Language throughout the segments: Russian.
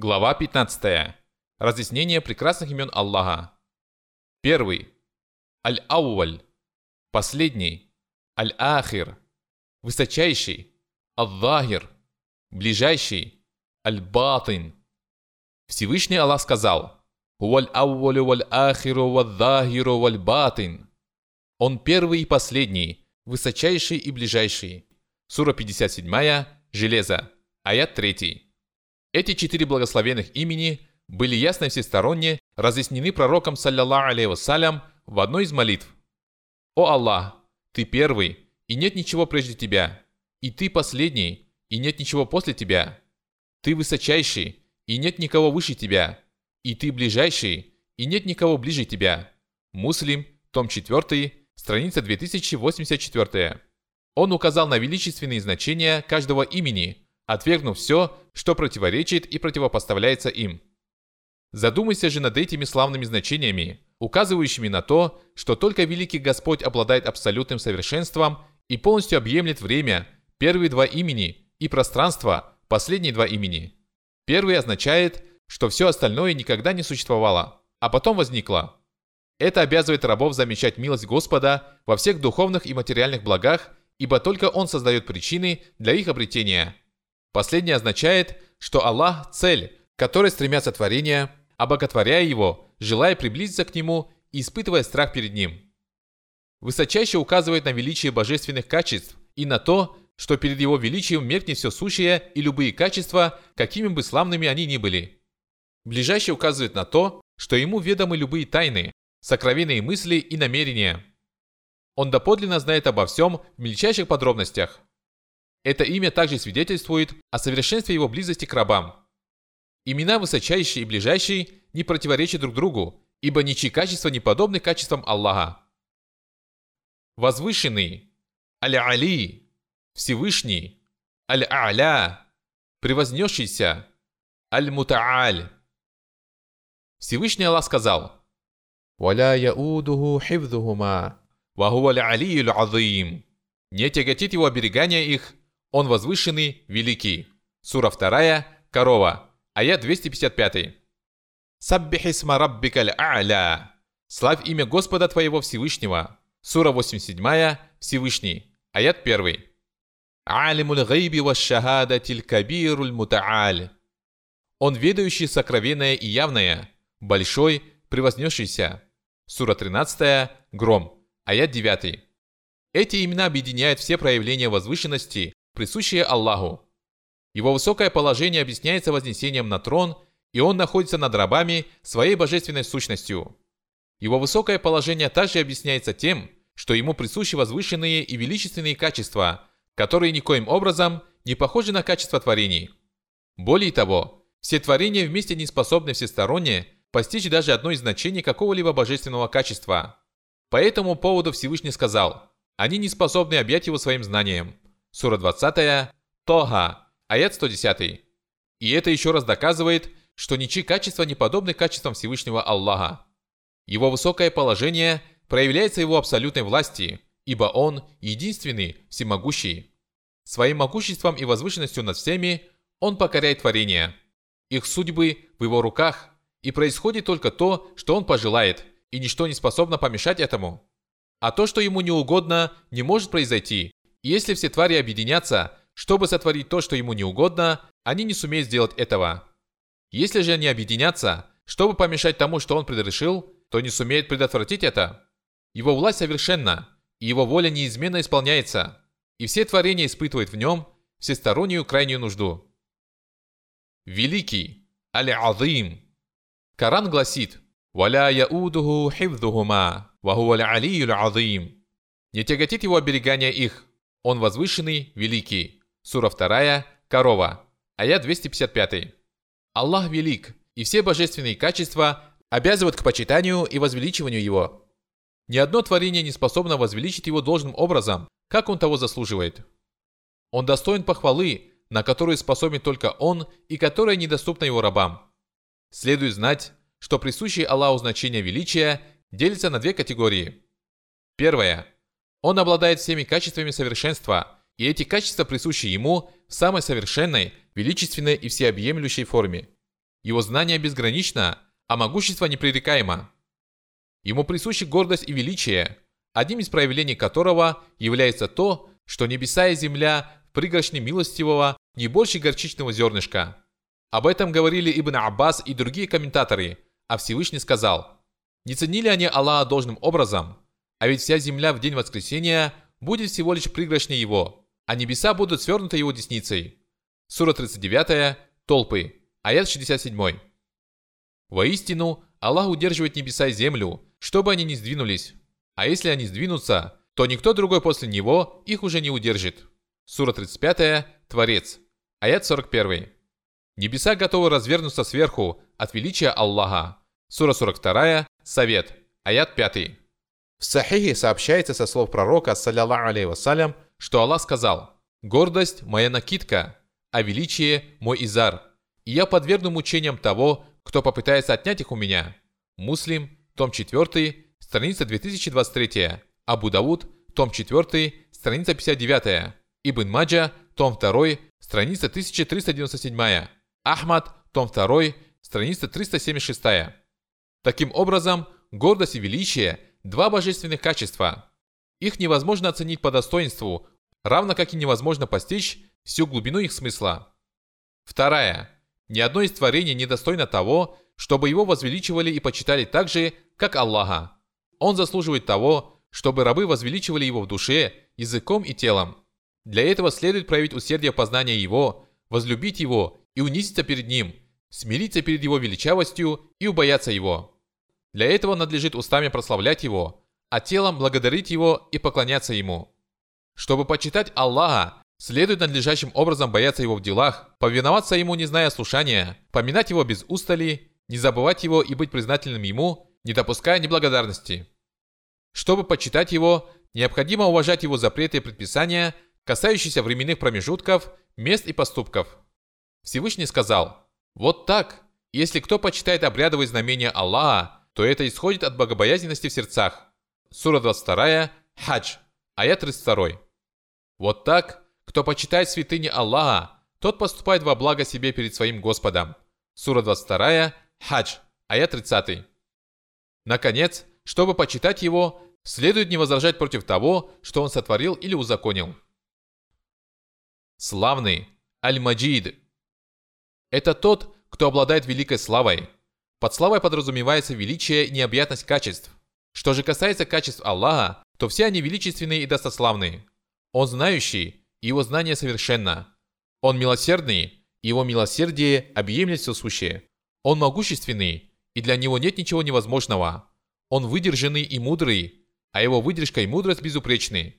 Глава 15. Разъяснение прекрасных имен Аллаха. Первый. Аль-Ауваль. Последний. Аль-Ахир. Высочайший. Аль-Захир. Ближайший. Аль-Батин. Всевышний Аллах сказал «Валь аувалю валь ахиру валь захиру валь батин». Он первый и последний, высочайший и ближайший. Сура 57, Железо, аят 3. Эти четыре благословенных имени были ясно и всесторонне разъяснены пророком, саллиллаху алейхи вассалям, в одной из молитв. «О Аллах, Ты первый, и нет ничего прежде Тебя, и Ты последний, и нет ничего после Тебя. Ты высочайший, и нет никого выше Тебя, и Ты ближайший, и нет никого ближе Тебя». Муслим, том 4, страница 2084. Он указал на величественные значения каждого имени – отвергнув все, что противоречит и противопоставляется им. Задумайся же над этими славными значениями, указывающими на то, что только великий Господь обладает абсолютным совершенством и полностью объемлет время, первые два имени, и пространство, последние два имени. Первый означает, что все остальное никогда не существовало, а потом возникло. Это обязывает рабов замечать милость Господа во всех духовных и материальных благах, ибо только Он создает причины для их обретения – Последнее означает, что Аллах – цель, к которой стремятся творения, обоготворяя его, желая приблизиться к нему и испытывая страх перед ним. Высочайше указывает на величие божественных качеств и на то, что перед его величием меркнет все сущее и любые качества, какими бы славными они ни были. Ближайшее указывает на то, что ему ведомы любые тайны, сокровенные мысли и намерения. Он доподлинно знает обо всем в мельчайших подробностях. Это имя также свидетельствует о совершенстве его близости к рабам. Имена высочайший и ближайший не противоречат друг другу, ибо ничьи качества не подобны качествам Аллаха. Возвышенный, Аль-Али, Всевышний, Аль-А'ля, Превознесшийся, Аль-Мута'аль. Всевышний Аллах сказал, «Валя яудуху хивдухума, вахуа аль-алиюль азим». Не тяготит его оберегание их, он возвышенный, великий. Сура 2, корова. Аят 255. Саббихисма раббикаль а'ля. Славь имя Господа твоего Всевышнего. Сура 87, Всевышний. Аят 1. Алимуль гайби. Он ведающий сокровенное и явное, большой, превознесшийся. Сура 13, Гром. Аят 9. Эти имена объединяют все проявления возвышенности, присущее Аллаху. Его высокое положение объясняется вознесением на трон, и он находится над рабами своей божественной сущностью. Его высокое положение также объясняется тем, что ему присущи возвышенные и величественные качества, которые никоим образом не похожи на качество творений. Более того, все творения вместе не способны всесторонне постичь даже одно из значений какого-либо божественного качества. По этому поводу Всевышний сказал, они не способны объять его своим знанием – Сура 20, Тога, аят 110. И это еще раз доказывает, что ничьи качества не подобны качествам Всевышнего Аллаха. Его высокое положение проявляется его абсолютной власти, ибо Он единственный, всемогущий. Своим могуществом и возвышенностью над всеми Он покоряет творения. Их судьбы в Его руках, и происходит только то, что Он пожелает, и ничто не способно помешать этому. А то, что Ему не угодно, не может произойти, если все твари объединятся, чтобы сотворить то, что ему не угодно, они не сумеют сделать этого. Если же они объединятся, чтобы помешать тому, что он предрешил, то не сумеют предотвратить это. Его власть совершенна, и его воля неизменно исполняется, и все творения испытывают в нем всестороннюю крайнюю нужду. Великий, Аль-Азим. Коран гласит «Валя яудуху хивдухума, вахуа алиюль азим». Не тяготит его оберегание их, он возвышенный, великий. Сура 2, корова. Аят 255. Аллах велик, и все божественные качества обязывают к почитанию и возвеличиванию Его. Ни одно творение не способно возвеличить Его должным образом, как Он того заслуживает. Он достоин похвалы, на которую способен только Он и которая недоступна Его рабам. Следует знать, что присущее Аллаху значение величия делится на две категории. Первое – он обладает всеми качествами совершенства, и эти качества присущи ему в самой совершенной, величественной и всеобъемлющей форме. Его знание безгранично, а могущество непререкаемо. Ему присущи гордость и величие, одним из проявлений которого является то, что небеса и земля в пригоршне милостивого не больше горчичного зернышка. Об этом говорили Ибн Аббас и другие комментаторы, а Всевышний сказал, «Не ценили они Аллаха должным образом, а ведь вся земля в день воскресения будет всего лишь пригоршней его, а небеса будут свернуты его десницей». Сура 39, Толпы, аят 67. Воистину, Аллах удерживает небеса и землю, чтобы они не сдвинулись. А если они сдвинутся, то никто другой после него их уже не удержит. Сура 35, Творец. Аят 41. Небеса готовы развернуться сверху от величия Аллаха. Сура 42, Совет. Аят 5. В Сахихе сообщается со слов пророка, саллиллаху что Аллах сказал «Гордость – моя накидка, а величие – мой изар, и я подвергну мучениям того, кто попытается отнять их у меня». Муслим, том 4, страница 2023, Абу Дауд, том 4, страница 59, Ибн Маджа, том 2, страница 1397, Ахмад, том 2, страница 376. Таким образом, гордость и величие – два божественных качества. Их невозможно оценить по достоинству, равно как и невозможно постичь всю глубину их смысла. Вторая. Ни одно из творений не достойно того, чтобы его возвеличивали и почитали так же, как Аллаха. Он заслуживает того, чтобы рабы возвеличивали его в душе, языком и телом. Для этого следует проявить усердие познания его, возлюбить его и унизиться перед ним, смириться перед его величавостью и убояться его. Для этого надлежит устами прославлять его, а телом благодарить его и поклоняться ему. Чтобы почитать Аллаха, следует надлежащим образом бояться его в делах, повиноваться ему, не зная слушания, поминать его без устали, не забывать его и быть признательным ему, не допуская неблагодарности. Чтобы почитать его, необходимо уважать его запреты и предписания, касающиеся временных промежутков, мест и поступков. Всевышний сказал, «Вот так, если кто почитает обрядовые знамения Аллаха, то это исходит от богобоязненности в сердцах». Сура 22, Хадж, аят 32. Вот так, кто почитает святыни Аллаха, тот поступает во благо себе перед своим Господом. Сура 22, Хадж, аят 30. Наконец, чтобы почитать его, следует не возражать против того, что он сотворил или узаконил. Славный, Аль-Маджид. Это тот, кто обладает великой славой. Под славой подразумевается величие и необъятность качеств. Что же касается качеств Аллаха, то все они величественные и достославные. Он знающий, и его знание совершенно. Он милосердный, и его милосердие объемлет все сущее. Он могущественный, и для него нет ничего невозможного. Он выдержанный и мудрый, а его выдержка и мудрость безупречны.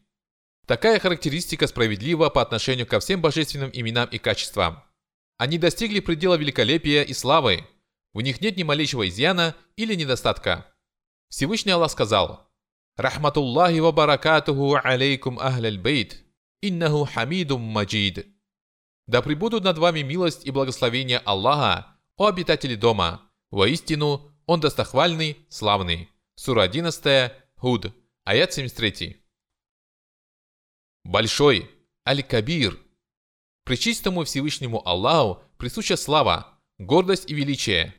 Такая характеристика справедлива по отношению ко всем божественным именам и качествам. Они достигли предела великолепия и славы. В них нет ни малейшего изъяна или недостатка. Всевышний Аллах сказал, «Рахматуллахи ва баракатуху алейкум ахляль бейт, иннаху хамидум маджид». Да пребудут над вами милость и благословение Аллаха, о обитатели дома. Воистину, он достохвальный, славный. Сура 11, Худ, аят 73. Большой, Аль-Кабир. Пречистому Всевышнему Аллаху присуща слава, гордость и величие.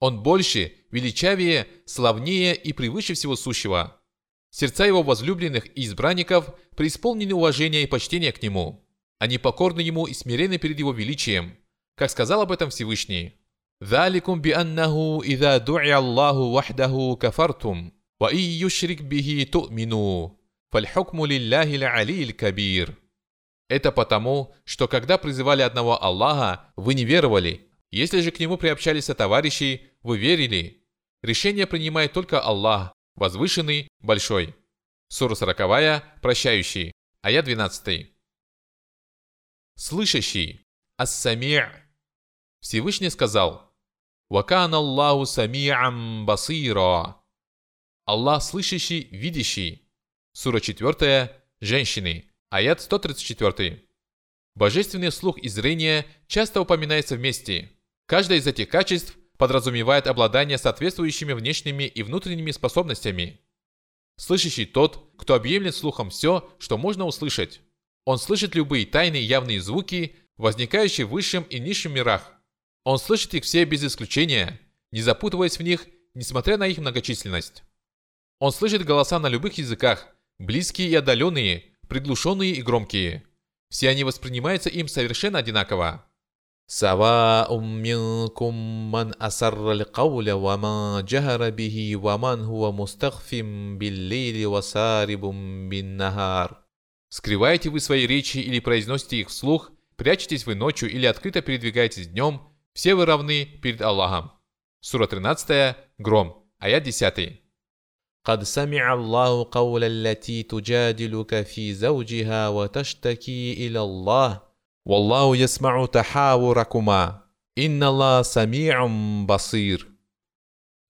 Он больше, величавее, славнее и превыше всего сущего. Сердца его возлюбленных и избранников преисполнены уважения и почтения к нему. Они покорны ему и смирены перед его величием, как сказал об этом Всевышний. ذلكم بأنه إذا دعي الله وحده كفرتم وإن يشرك به تؤمنوا فالحكم لله العلي الكبير Это потому, что когда призывали одного Аллаха, вы не веровали. если же к нему приобщались товарищи, вы верили. Решение принимает только Аллах, возвышенный, большой. Сура 40, прощающий. Аят 12. Слышащий. Ас-Сами' Всевышний сказал – «Вакан Аллаху сами'ам басира». Аллах слышащий, видящий. Сура 4. Женщины. Аят 134. Божественный слух и зрение часто упоминается вместе. Каждое из этих качеств подразумевает обладание соответствующими внешними и внутренними способностями. Слышащий тот, кто объемлет слухом все, что можно услышать. Он слышит любые тайные явные звуки, возникающие в высшем и низшем мирах. Он слышит их все без исключения, не запутываясь в них, несмотря на их многочисленность. Он слышит голоса на любых языках, близкие и отдаленные, приглушенные и громкие. Все они воспринимаются им совершенно одинаково. سواء منكم من أسر القول وما جهر به ومن هو مستخف بالليل وسارب بالنهار Скрываете вы свои речи или произносите их вслух, прячетесь вы ночью или открыто передвигаетесь днем, все вы равны перед Аллахом. Сура 13, Гром, аят 10. قد سمع الله قول التي تجادلك في زوجها وتشتكي إلى الله «Валлаху ясмау тахаву ракума, инналла самиум басир».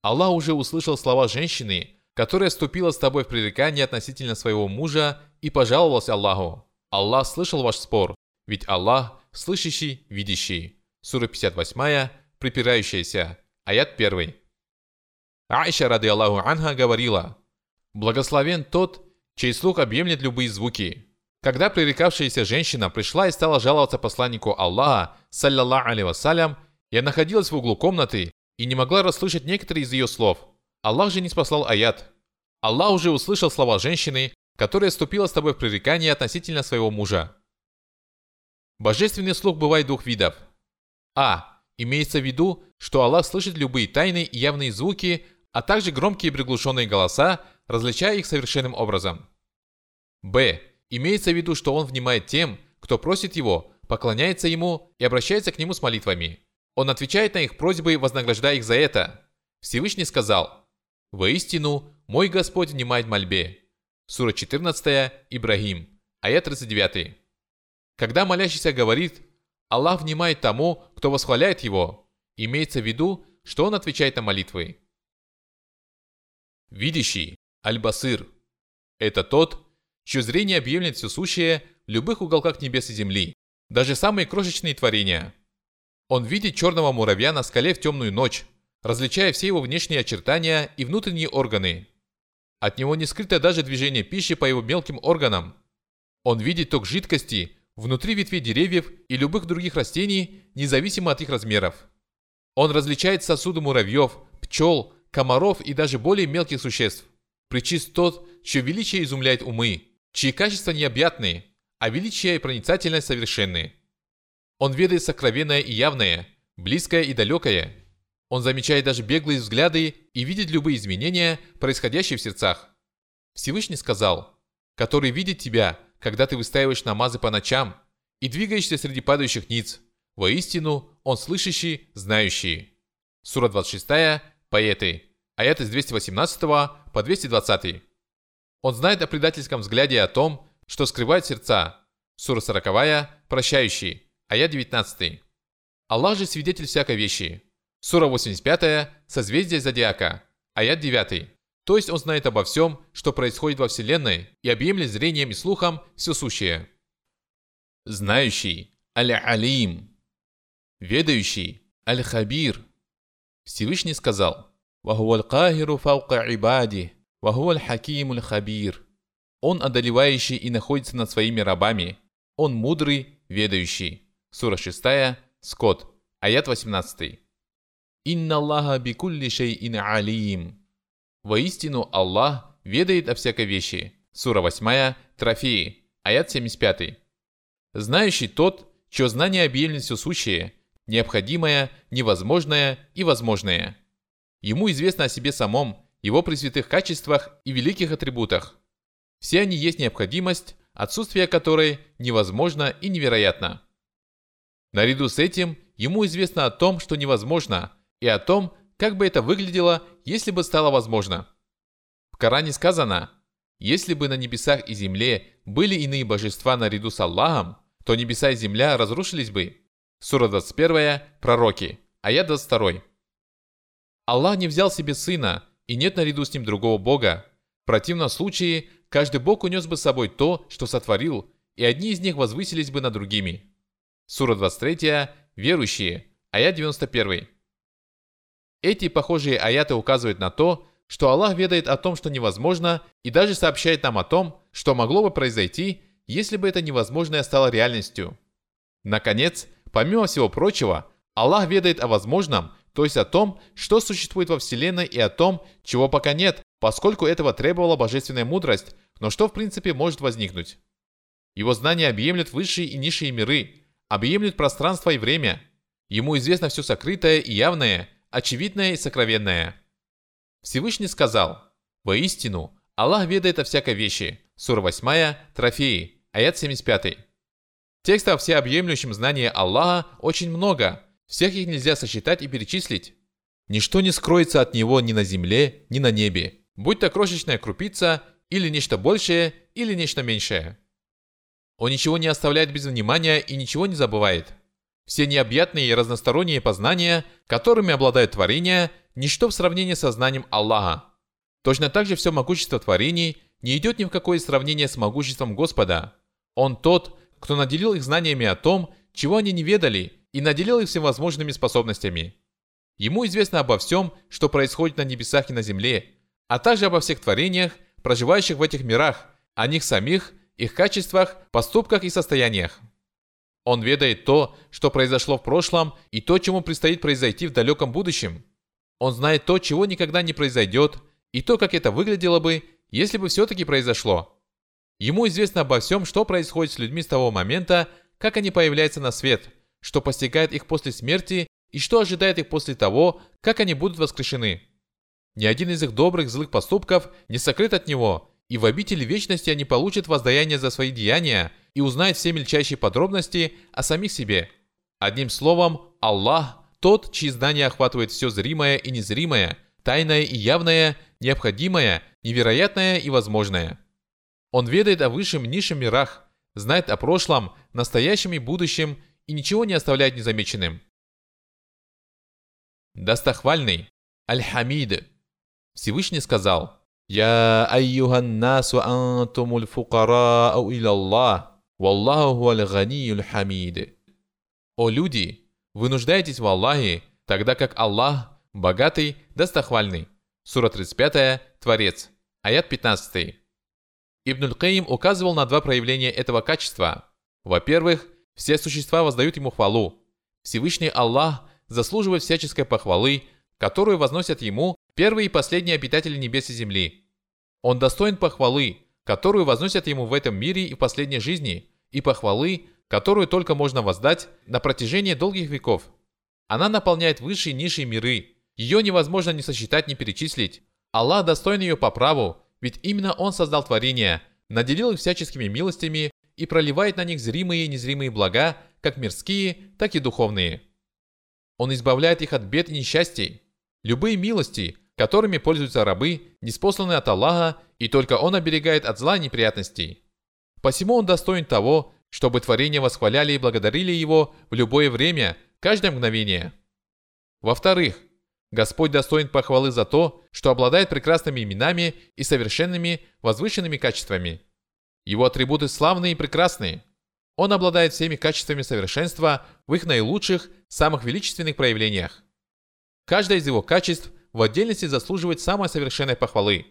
Аллах уже услышал слова женщины, которая ступила с тобой в пререкание относительно своего мужа и пожаловалась Аллаху. Аллах слышал ваш спор, ведь Аллах – слышащий, видящий. Сура 58, припирающаяся, аят 1. Аиша, ради Аллаху Анха, говорила, «Благословен тот, чей слух объемлет любые звуки, когда пререкавшаяся женщина пришла и стала жаловаться посланнику Аллаха, саллаллаху алейhi вассалям, я находилась в углу комнаты и не могла расслышать некоторые из ее слов. Аллах же не спаслал аят. Аллах уже услышал слова женщины, которая вступила с тобой в пререкание относительно своего мужа. Божественный слух бывает двух видов. А. Имеется в виду, что Аллах слышит любые тайные и явные звуки, а также громкие и приглушенные голоса, различая их совершенным образом. Б. Имеется в виду, что Он внимает тем, кто просит Его, поклоняется Ему и обращается к Нему с молитвами. Он отвечает на их просьбы, вознаграждая их за это. Всевышний сказал, «Воистину, мой Господь внимает мольбе». Сура 14, Ибрагим, аят 39. Когда молящийся говорит «Аллах внимает тому, кто восхваляет его», имеется в виду, что он отвечает на молитвы. Видящий, Аль-Басыр, это тот, чье зрение объемлет все сущее в любых уголках небес и земли, даже самые крошечные творения. Он видит черного муравья на скале в темную ночь, различая все его внешние очертания и внутренние органы. От него не скрыто даже движение пищи по его мелким органам. Он видит ток жидкости внутри ветвей деревьев и любых других растений, независимо от их размеров. Он различает сосуды муравьев, пчел, комаров и даже более мелких существ. Причист тот, чье величие изумляет умы, чьи качества необъятные, а величие и проницательность совершенные. Он ведает сокровенное и явное, близкое и далекое. Он замечает даже беглые взгляды и видит любые изменения, происходящие в сердцах. Всевышний сказал, который видит тебя, когда ты выстаиваешь намазы по ночам и двигаешься среди падающих ниц. Воистину, он слышащий, знающий. Сура 26, поэты. Аяты с 218 по 220. Он знает о предательском взгляде и о том, что скрывает сердца. Сура 40, прощающий. Аят 19. Аллах же свидетель всякой вещи. Сура 85, созвездие зодиака. Аят 9. То есть он знает обо всем, что происходит во Вселенной, и объемлет зрением и слухом все сущее. Знающий, Аль-Алим. Ведающий, Аль-Хабир. Всевышний сказал, «Вахуаль кахиру фаука ибади, вахуаль хакимуль хабир». Он одолевающий и находится над своими рабами. Он мудрый, ведающий. Сура 6, Скот, аят 18. «Инна Аллаха бикулли шейин алим». Воистину Аллах ведает о всякой вещи. Сура 8, Трофеи, аят 75. Знающий тот, чье знание объемлет все сущее, необходимое, невозможное и возможное. Ему известно о себе самом, его пресвятых качествах и великих атрибутах. Все они есть необходимость, отсутствие которой невозможно и невероятно. Наряду с этим, ему известно о том, что невозможно, и о том, как бы это выглядело, если бы стало возможно? В Коране сказано, если бы на небесах и земле были иные божества наряду с Аллахом, то небеса и земля разрушились бы. Сура 21, Пророки, аят 22. Аллах не взял себе сына, и нет наряду с ним другого Бога. В противном случае, каждый Бог унес бы с собой то, что сотворил, и одни из них возвысились бы над другими. Сура 23, Верующие, аят 91. Эти похожие аяты указывают на то, что Аллах ведает о том, что невозможно, и даже сообщает нам о том, что могло бы произойти, если бы это невозможное стало реальностью. Наконец, помимо всего прочего, Аллах ведает о возможном, то есть о том, что существует во Вселенной и о том, чего пока нет, поскольку этого требовала божественная мудрость, но что в принципе может возникнуть. Его знания объемлют высшие и низшие миры, объемлют пространство и время. Ему известно все сокрытое и явное, очевидное и сокровенное. Всевышний сказал, «Воистину, Аллах ведает о всякой вещи». Сура 8, Трофеи, аят 75. Текстов о всеобъемлющем знании Аллаха очень много, всех их нельзя сосчитать и перечислить. Ничто не скроется от Него ни на земле, ни на небе, будь то крошечная крупица, или нечто большее, или нечто меньшее. Он ничего не оставляет без внимания и ничего не забывает. Все необъятные и разносторонние познания, которыми обладает творение, ничто в сравнении со знанием Аллаха. Точно так же все могущество творений не идет ни в какое сравнение с могуществом Господа. Он тот, кто наделил их знаниями о том, чего они не ведали, и наделил их всевозможными способностями. Ему известно обо всем, что происходит на небесах и на земле, а также обо всех творениях, проживающих в этих мирах, о них самих, их качествах, поступках и состояниях. Он ведает то, что произошло в прошлом, и то, чему предстоит произойти в далеком будущем. Он знает то, чего никогда не произойдет, и то, как это выглядело бы, если бы все-таки произошло. Ему известно обо всем, что происходит с людьми с того момента, как они появляются на свет, что постигает их после смерти и что ожидает их после того, как они будут воскрешены. Ни один из их добрых злых поступков не сокрыт от него, и в обители вечности они получат воздаяние за свои деяния и узнают все мельчайшие подробности о самих себе. Одним словом, Аллах – тот, чьи знания охватывает все зримое и незримое, тайное и явное, необходимое, невероятное и возможное. Он ведает о высшем и низшем мирах, знает о прошлом, настоящем и будущем и ничего не оставляет незамеченным. Достохвальный Аль-Хамид Всевышний сказал «Я айюхан насу антумуль фукарау илаллах, валлаху аль-ганиюль хамид». «О люди, вы нуждаетесь в Аллахе, тогда как Аллах – богатый, достохвальный». Сура 35, Творец, аят 15. Ибн Каим указывал на два проявления этого качества. Во-первых, все существа воздают ему хвалу. Всевышний Аллах заслуживает всяческой похвалы, которую возносят ему первые и последние обитатели небес и земли – он достоин похвалы, которую возносят ему в этом мире и в последней жизни, и похвалы, которую только можно воздать на протяжении долгих веков. Она наполняет высшие и низшие миры. Ее невозможно ни сосчитать, ни перечислить. Аллах достоин ее по праву, ведь именно Он создал творения, наделил их всяческими милостями и проливает на них зримые и незримые блага, как мирские, так и духовные. Он избавляет их от бед и несчастий. Любые милости, которыми пользуются рабы, неспосланы от Аллаха, и только Он оберегает от зла и неприятностей. Посему Он достоин того, чтобы творения восхваляли и благодарили Его в любое время, каждое мгновение. Во-вторых, Господь достоин похвалы за то, что обладает прекрасными именами и совершенными, возвышенными качествами. Его атрибуты славные и прекрасные. Он обладает всеми качествами совершенства в их наилучших, самых величественных проявлениях. Каждое из его качеств – в отдельности заслуживает самой совершенной похвалы.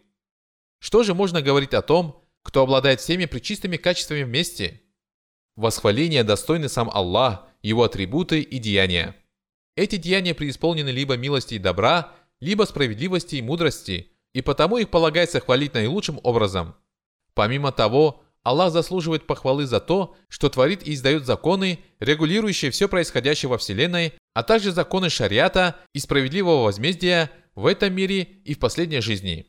Что же можно говорить о том, кто обладает всеми причистыми качествами вместе? Восхваление достойны сам Аллах, его атрибуты и деяния. Эти деяния преисполнены либо милости и добра, либо справедливости и мудрости, и потому их полагается хвалить наилучшим образом. Помимо того, Аллах заслуживает похвалы за то, что творит и издает законы, регулирующие все происходящее во Вселенной, а также законы шариата и справедливого возмездия в этом мире и в последней жизни.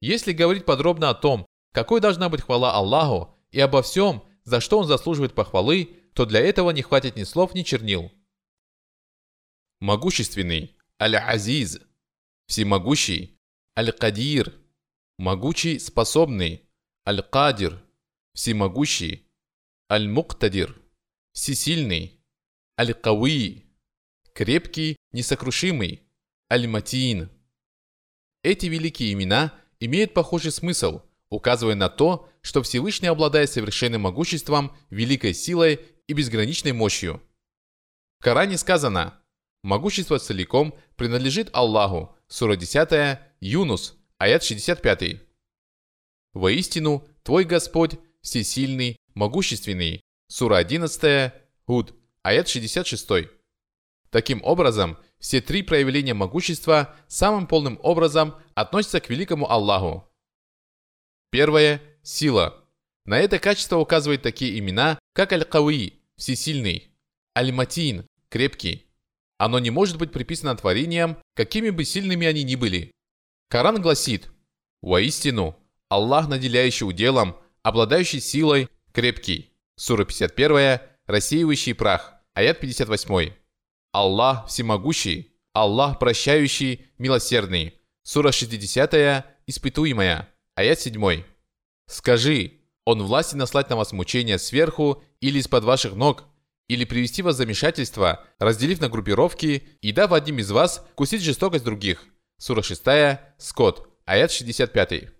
Если говорить подробно о том, какой должна быть хвала Аллаху и обо всем, за что он заслуживает похвалы, то для этого не хватит ни слов, ни чернил. Могущественный Аль-Азиз, всемогущий Аль-Кадир, могучий, способный Аль-Кадир, всемогущий Аль-Муктадир, всесильный Аль-Кауи, крепкий, несокрушимый Аль-Матиин. Эти великие имена имеют похожий смысл, указывая на то, что Всевышний обладает совершенным могуществом, великой силой и безграничной мощью. В Коране сказано «Могущество целиком принадлежит Аллаху» Сура 10, Юнус, аят 65. «Воистину, Твой Господь всесильный, могущественный» Сура 11, Худ, аят 66. Таким образом, все три проявления могущества самым полным образом относятся к великому Аллаху. Первое – сила. На это качество указывают такие имена, как Аль-Кауи – всесильный, Аль-Матин – крепкий. Оно не может быть приписано творениям, какими бы сильными они ни были. Коран гласит «Воистину, Аллах, наделяющий уделом, обладающий силой, крепкий». Сура 51, рассеивающий прах, аят 58. Аллах всемогущий, Аллах прощающий, милосердный. Сура 60, испытуемая, аят 7. Скажи, Он власти наслать на вас мучения сверху или из-под ваших ног, или привести вас в замешательство, разделив на группировки и дав одним из вас кусить жестокость других. Сура 6, Скот, аят 65.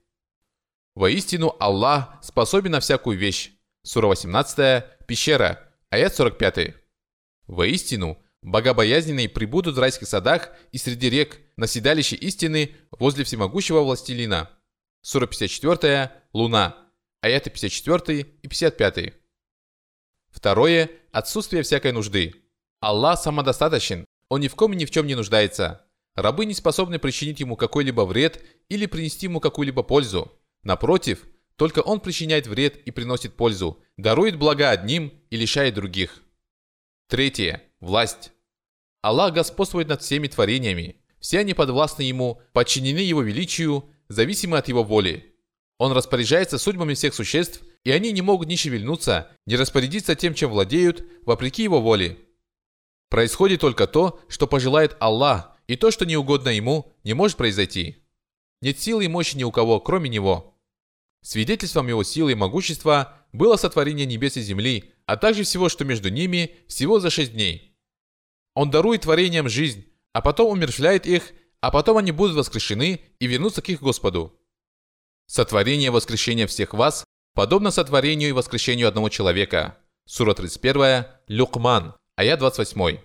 Воистину Аллах способен на всякую вещь. Сура 18, Пещера, аят 45. Воистину, Богобоязненные прибудут в райских садах и среди рек, на седалище истины возле всемогущего властелина. Сура 54, Луна, аяты 54 и 55. Второе – отсутствие всякой нужды. Аллах самодостаточен, Он ни в ком и ни в чем не нуждается. Рабы не способны причинить Ему какой-либо вред или принести Ему какую-либо пользу. Напротив, только Он причиняет вред и приносит пользу, дарует блага одним и лишает других. Третье. Власть. Аллах господствует над всеми творениями. Все они подвластны Ему, подчинены Его величию, зависимы от Его воли. Он распоряжается судьбами всех существ, и они не могут ни шевельнуться, ни распорядиться тем, чем владеют, вопреки Его воле. Происходит только то, что пожелает Аллах, и то, что не угодно Ему, не может произойти. Нет силы и мощи ни у кого, кроме Него. Свидетельством Его силы и могущества было сотворение небес и земли, а также всего, что между ними, всего за шесть дней. Он дарует творениям жизнь, а потом умерщвляет их, а потом они будут воскрешены и вернутся к их Господу. Сотворение воскрешения всех вас подобно сотворению и воскрешению одного человека. Сура 31, Люкман, аят 28.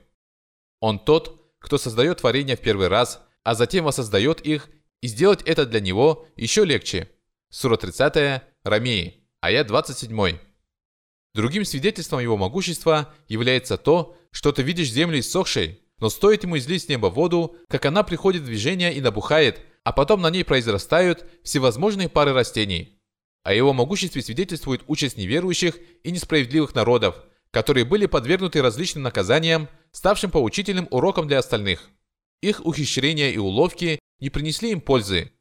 Он тот, кто создает творения в первый раз, а затем воссоздает их, и сделать это для него еще легче. Сура 30, Рамеи, аят 27. Другим свидетельством его могущества является то, что ты видишь землю иссохшей, но стоит ему излить с неба воду, как она приходит в движение и набухает, а потом на ней произрастают всевозможные пары растений. О его могуществе свидетельствует участь неверующих и несправедливых народов, которые были подвергнуты различным наказаниям, ставшим поучительным уроком для остальных. Их ухищрения и уловки не принесли им пользы.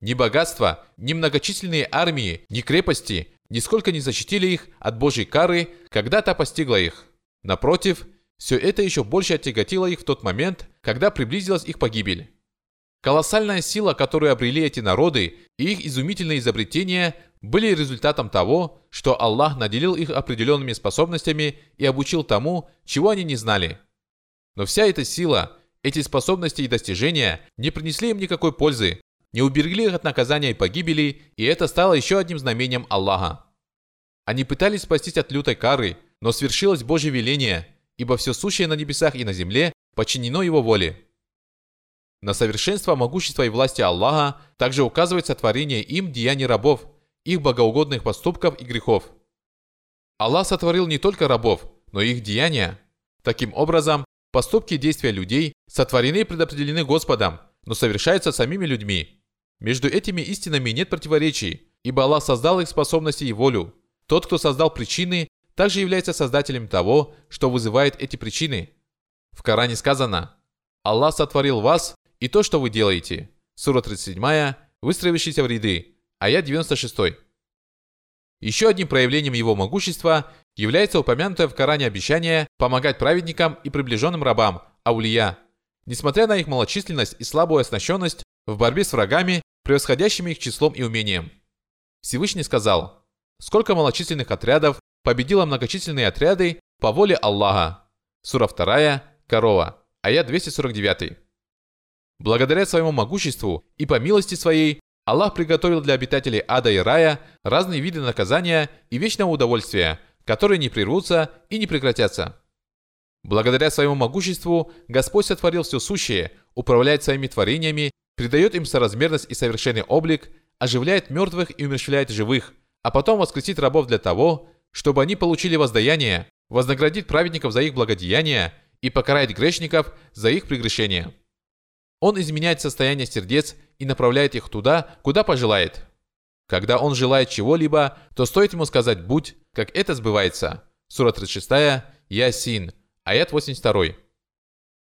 Ни богатство, ни многочисленные армии, ни крепости нисколько не защитили их от Божьей кары, когда та постигла их. Напротив, все это еще больше оттяготило их в тот момент, когда приблизилась их погибель. Колоссальная сила, которую обрели эти народы, и их изумительные изобретения были результатом того, что Аллах наделил их определенными способностями и обучил тому, чего они не знали. Но вся эта сила, эти способности и достижения не принесли им никакой пользы, не уберегли их от наказания и погибели, и это стало еще одним знамением Аллаха. Они пытались спастись от лютой кары, но свершилось Божье веление, ибо все сущее на небесах и на земле подчинено Его воле. На совершенство могущества и власти Аллаха также указывает сотворение им деяний рабов, их богоугодных поступков и грехов. Аллах сотворил не только рабов, но и их деяния. Таким образом, поступки и действия людей сотворены и предопределены Господом, но совершаются самими людьми. Между этими истинами нет противоречий, ибо Аллах создал их способности и волю. Тот, кто создал причины, также является создателем того, что вызывает эти причины. В Коране сказано «Аллах сотворил вас и то, что вы делаете». Сура 37, выстроившийся в ряды, аят 96. Еще одним проявлением его могущества является упомянутое в Коране обещание помогать праведникам и приближенным рабам, аулия. Несмотря на их малочисленность и слабую оснащенность в борьбе с врагами, превосходящими их числом и умением. Всевышний сказал, сколько малочисленных отрядов победило многочисленные отряды по воле Аллаха. Сура 2, Корова, аят 249. Благодаря своему могуществу и по милости своей, Аллах приготовил для обитателей ада и рая разные виды наказания и вечного удовольствия, которые не прервутся и не прекратятся. Благодаря своему могуществу Господь сотворил все сущее, управляет своими творениями придает им соразмерность и совершенный облик, оживляет мертвых и умерщвляет живых, а потом воскресит рабов для того, чтобы они получили воздаяние, вознаградит праведников за их благодеяния и покарает грешников за их прегрешения. Он изменяет состояние сердец и направляет их туда, куда пожелает. Когда он желает чего-либо, то стоит ему сказать «будь», как это сбывается. Сура 36, Ясин, аят 82.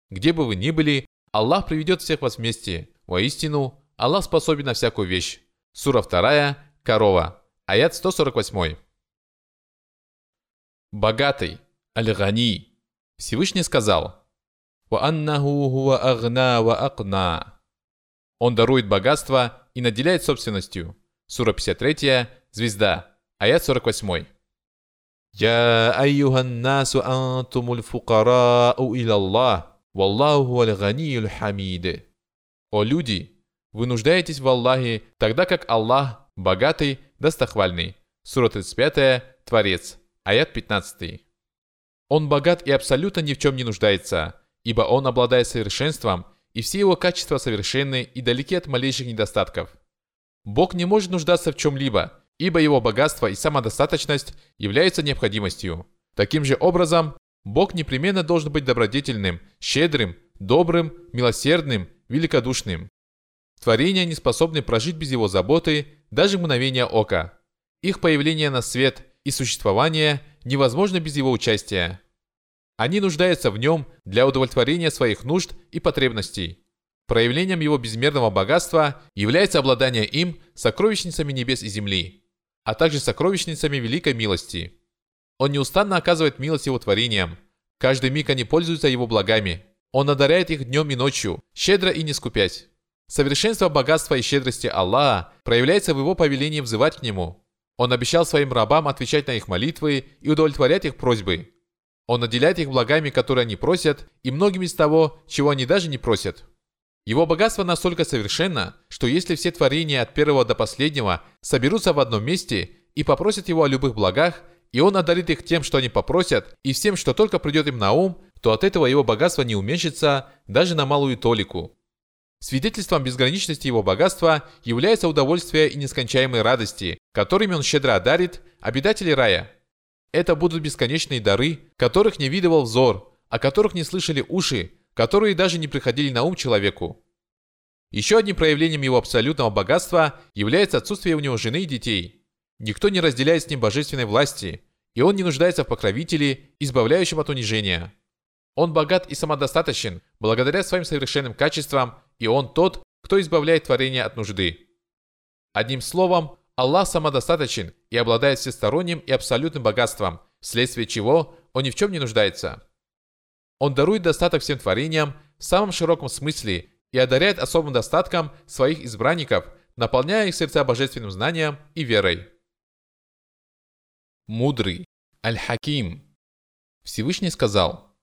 Где бы вы ни были, Аллах приведет всех вас вместе. Воистину, Аллах способен на всякую вещь. Сура 2, Корова, аят 148. Богатый, Аль-Гани. Всевышний сказал, «Вааннаху хува агна ва акна». Он дарует богатство и наделяет собственностью. Сура 53, Звезда, аят 48. يا أيها الناس أنتم الفقراء إلى الله والله هو الغني الحميد О люди, вы нуждаетесь в Аллахе, тогда как Аллах богатый, достохвальный. Сура 35, Творец, аят 15. Он богат и абсолютно ни в чем не нуждается, ибо он обладает совершенством, и все его качества совершенны и далеки от малейших недостатков. Бог не может нуждаться в чем-либо, ибо его богатство и самодостаточность являются необходимостью. Таким же образом, Бог непременно должен быть добродетельным, щедрым, добрым, милосердным, великодушным. Творения не способны прожить без его заботы даже мгновения ока. Их появление на свет и существование невозможно без его участия. Они нуждаются в нем для удовлетворения своих нужд и потребностей. Проявлением его безмерного богатства является обладание им сокровищницами небес и земли, а также сокровищницами великой милости. Он неустанно оказывает милость его творениям. Каждый миг они пользуются его благами. Он одаряет их днем и ночью, щедро и не скупясь. Совершенство богатства и щедрости Аллаха проявляется в его повелении взывать к нему. Он обещал своим рабам отвечать на их молитвы и удовлетворять их просьбы. Он наделяет их благами, которые они просят, и многим из того, чего они даже не просят. Его богатство настолько совершенно, что если все творения от первого до последнего соберутся в одном месте и попросят его о любых благах, и он одарит их тем, что они попросят, и всем, что только придет им на ум, то от этого его богатство не уменьшится даже на малую толику. Свидетельством безграничности его богатства является удовольствие и нескончаемые радости, которыми он щедро одарит обитателей рая. Это будут бесконечные дары, которых не видывал взор, о которых не слышали уши, которые даже не приходили на ум человеку. Еще одним проявлением его абсолютного богатства является отсутствие у него жены и детей. Никто не разделяет с ним божественной власти, и он не нуждается в покровителе, избавляющем от унижения. Он богат и самодостаточен благодаря своим совершенным качествам, и он тот, кто избавляет творение от нужды. Одним словом, Аллах самодостаточен и обладает всесторонним и абсолютным богатством, вследствие чего он ни в чем не нуждается. Он дарует достаток всем творениям в самом широком смысле и одаряет особым достатком своих избранников, наполняя их сердца божественным знанием и верой. Мудрый, Аль-Хаким. Всевышний сказал.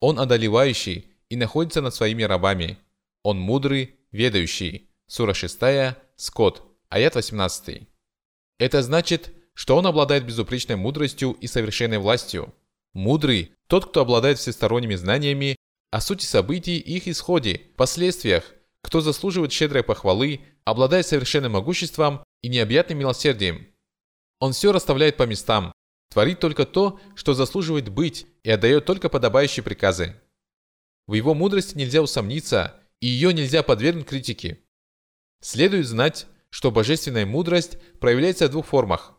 Он одолевающий и находится над своими рабами. Он мудрый, ведающий. Сура 6, Скот, аят 18. Это значит, что он обладает безупречной мудростью и совершенной властью. Мудрый – тот, кто обладает всесторонними знаниями о сути событий и их исходе, последствиях, кто заслуживает щедрой похвалы, обладает совершенным могуществом и необъятным милосердием. Он все расставляет по местам, творит только то, что заслуживает быть, и отдает только подобающие приказы. В его мудрости нельзя усомниться, и ее нельзя подвергнуть критике. Следует знать, что божественная мудрость проявляется в двух формах.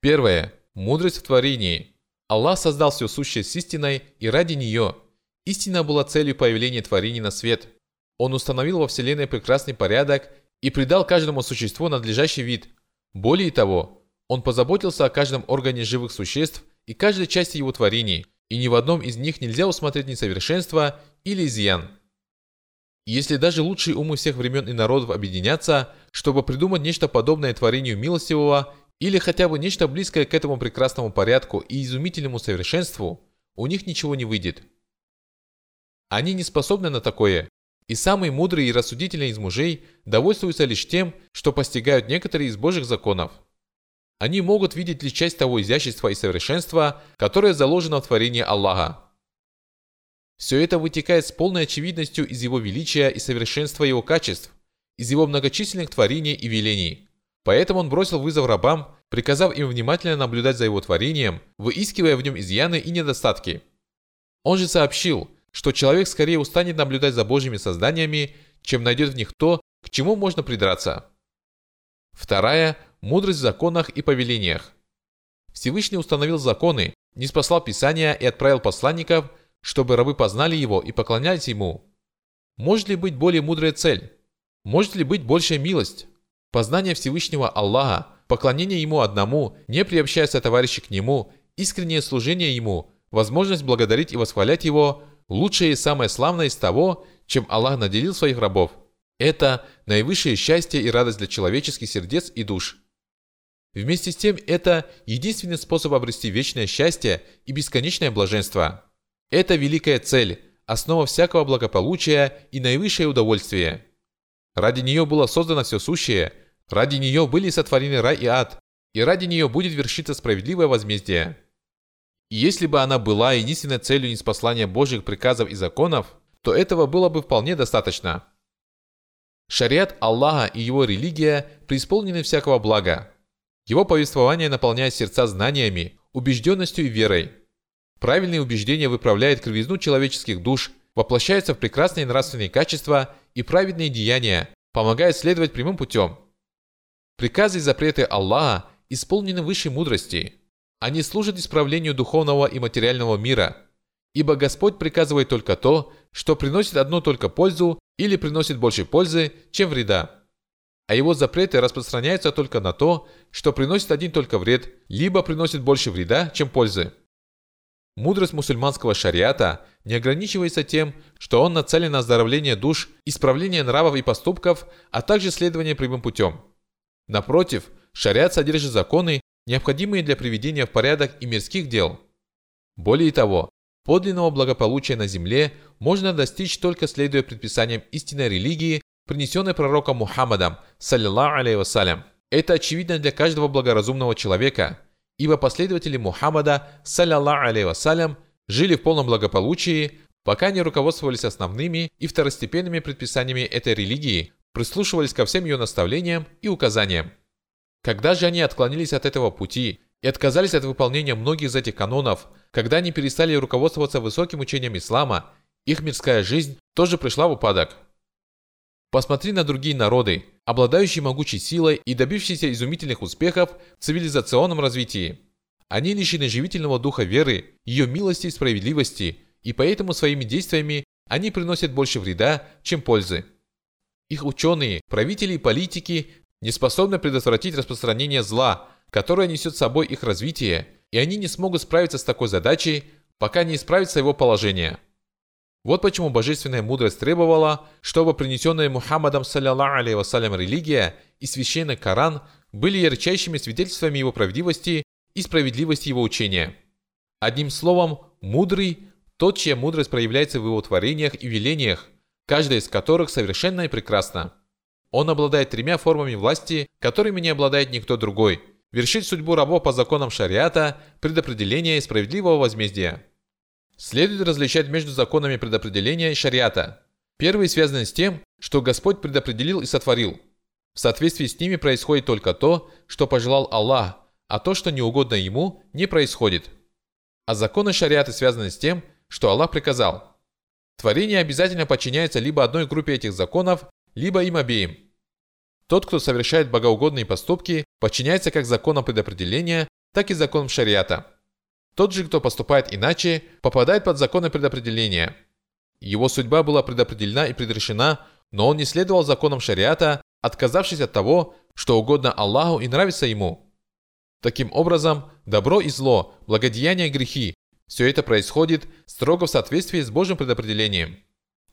Первое. Мудрость в творении. Аллах создал все сущее с истиной, и ради нее. Истина была целью появления творений на свет. Он установил во Вселенной прекрасный порядок и придал каждому существу надлежащий вид. Более того, он позаботился о каждом органе живых существ и каждой части его творений, и ни в одном из них нельзя усмотреть несовершенство или изъян. если даже лучшие умы всех времен и народов объединятся, чтобы придумать нечто подобное творению милостивого или хотя бы нечто близкое к этому прекрасному порядку и изумительному совершенству, у них ничего не выйдет. Они не способны на такое, и самые мудрые и рассудительные из мужей довольствуются лишь тем, что постигают некоторые из Божьих законов. Они могут видеть лишь часть того изящества и совершенства, которое заложено в творении Аллаха. Все это вытекает с полной очевидностью из его величия и совершенства его качеств, из его многочисленных творений и велений – Поэтому он бросил вызов рабам, приказав им внимательно наблюдать за его творением, выискивая в нем изъяны и недостатки. Он же сообщил, что человек скорее устанет наблюдать за Божьими созданиями, чем найдет в них то, к чему можно придраться. Вторая – мудрость в законах и повелениях. Всевышний установил законы, не спасал Писания и отправил посланников, чтобы рабы познали его и поклонялись ему. Может ли быть более мудрая цель? Может ли быть большая милость? Познание Всевышнего Аллаха, поклонение Ему одному, не приобщаясь товарища к Нему, искреннее служение Ему, возможность благодарить и восхвалять Его – лучшее и самое славное из того, чем Аллах наделил своих рабов. Это наивысшее счастье и радость для человеческих сердец и душ. Вместе с тем, это единственный способ обрести вечное счастье и бесконечное блаженство. Это великая цель, основа всякого благополучия и наивысшее удовольствие. Ради нее было создано все сущее, ради нее были сотворены рай и ад, и ради нее будет вершиться справедливое возмездие. И если бы она была единственной целью неспослания Божьих приказов и законов, то этого было бы вполне достаточно. Шариат Аллаха и его религия преисполнены всякого блага. Его повествование наполняет сердца знаниями, убежденностью и верой. Правильные убеждения выправляют кривизну человеческих душ, воплощаются в прекрасные нравственные качества и праведные деяния, помогают следовать прямым путем. Приказы и запреты Аллаха исполнены высшей мудрости. Они служат исправлению духовного и материального мира, ибо Господь приказывает только то, что приносит одну только пользу или приносит больше пользы, чем вреда. А его запреты распространяются только на то, что приносит один только вред, либо приносит больше вреда, чем пользы. Мудрость мусульманского шариата не ограничивается тем, что он нацелен на оздоровление душ, исправление нравов и поступков, а также следование прямым путем. Напротив, шариат содержит законы, необходимые для приведения в порядок и мирских дел. Более того, подлинного благополучия на земле можно достичь только следуя предписаниям истинной религии, принесенной пророком Мухаммадом, саллиллаху алейhi вассалям. Это очевидно для каждого благоразумного человека – ибо последователи Мухаммада, саллиллаху алейhi вассалям, жили в полном благополучии, пока не руководствовались основными и второстепенными предписаниями этой религии, прислушивались ко всем ее наставлениям и указаниям. Когда же они отклонились от этого пути и отказались от выполнения многих из этих канонов, когда они перестали руководствоваться высоким учением ислама, их мирская жизнь тоже пришла в упадок. Посмотри на другие народы, обладающие могучей силой и добившиеся изумительных успехов в цивилизационном развитии. Они лишены живительного духа веры, ее милости и справедливости, и поэтому своими действиями они приносят больше вреда, чем пользы. Их ученые, правители и политики не способны предотвратить распространение зла, которое несет с собой их развитие, и они не смогут справиться с такой задачей, пока не исправится его положение. Вот почему божественная мудрость требовала, чтобы принесенная Мухаммадом саллиллаху алейhi вассалям религия и священный Коран были ярчайшими свидетельствами его правдивости и справедливости его учения. Одним словом, мудрый – тот, чья мудрость проявляется в его творениях и велениях, каждая из которых совершенна и прекрасна. Он обладает тремя формами власти, которыми не обладает никто другой – вершить судьбу рабов по законам шариата, предопределения и справедливого возмездия. Следует различать между законами предопределения и шариата. Первый связан с тем, что Господь предопределил и сотворил. В соответствии с ними происходит только то, что пожелал Аллах, а то, что не угодно Ему, не происходит. А законы шариата связаны с тем, что Аллах приказал. Творение обязательно подчиняется либо одной группе этих законов, либо им обеим. Тот, кто совершает богоугодные поступки, подчиняется как законам предопределения, так и законам шариата. Тот же, кто поступает иначе, попадает под законы предопределения. Его судьба была предопределена и предрешена, но он не следовал законам шариата, отказавшись от того, что угодно Аллаху и нравится ему. Таким образом, добро и зло, благодеяния и грехи – все это происходит строго в соответствии с Божьим предопределением.